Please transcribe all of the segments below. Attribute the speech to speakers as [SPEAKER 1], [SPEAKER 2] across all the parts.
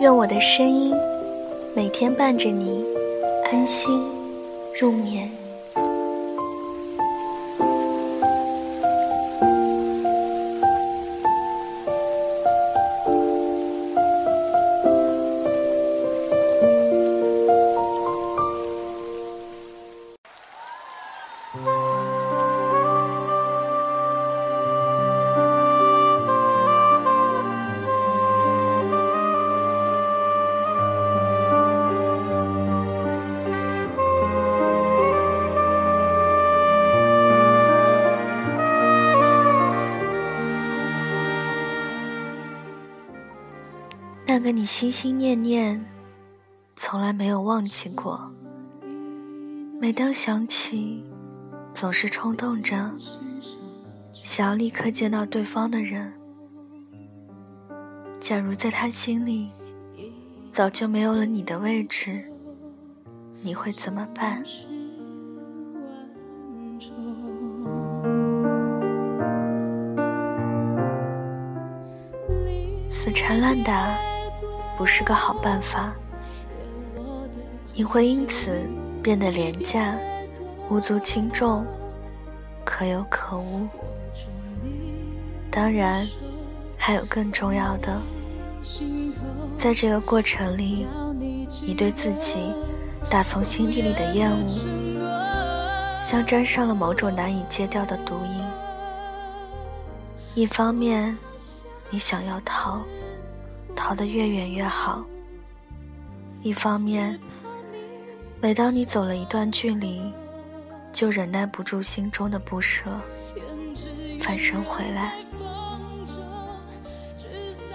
[SPEAKER 1] 愿我的声音每天伴着你安心入眠。你心心念念，从来没有忘记过。每当想起，总是冲动着，想要立刻见到对方的人。假如在他心里，早就没有了你的位置，你会怎么办？死缠烂打。不是个好办法，你会因此变得廉价、无足轻重、可有可无。当然，还有更重要的，在这个过程里，你对自己打从心底里的厌恶，像沾上了某种难以戒掉的毒瘾。一方面，你想要逃。逃得越远越好。一方面，每当你走了一段距离，就忍耐不住心中的不舍，返身回来。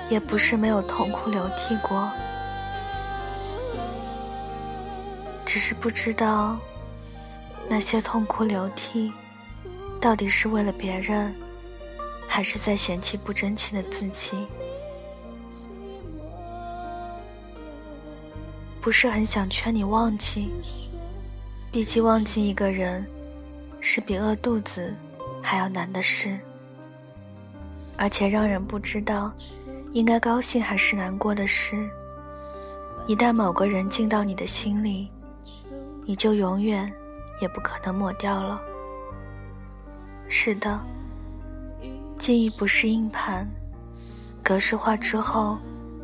[SPEAKER 1] 也不是没有痛哭流涕过，只是不知道那些痛哭流涕，到底是为了别人，还是在嫌弃不争气的自己。不是很想劝你忘记，毕竟忘记一个人，是比饿肚子还要难的事，而且让人不知道应该高兴还是难过的事。一旦某个人进到你的心里，你就永远也不可能抹掉了。是的，记忆不是硬盘，格式化之后，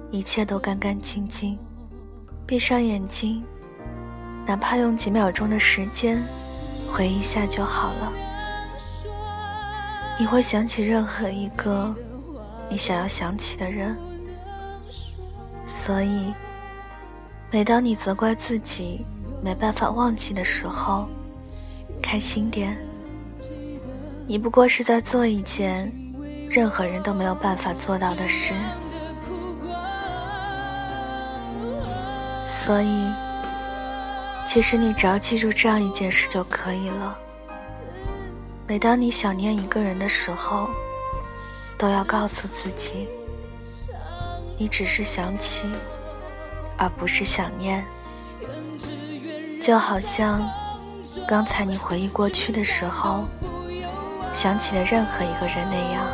[SPEAKER 1] 一切都干干净净。闭上眼睛，哪怕用几秒钟的时间回忆一下就好了。你会想起任何一个你想要想起的人。所以，每当你责怪自己没办法忘记的时候，开心点。你不过是在做一件任何人都没有办法做到的事。所以，其实你只要记住这样一件事就可以了。每当你想念一个人的时候，都要告诉自己，你只是想起，而不是想念。就好像刚才你回忆过去的时候，想起了任何一个人那样。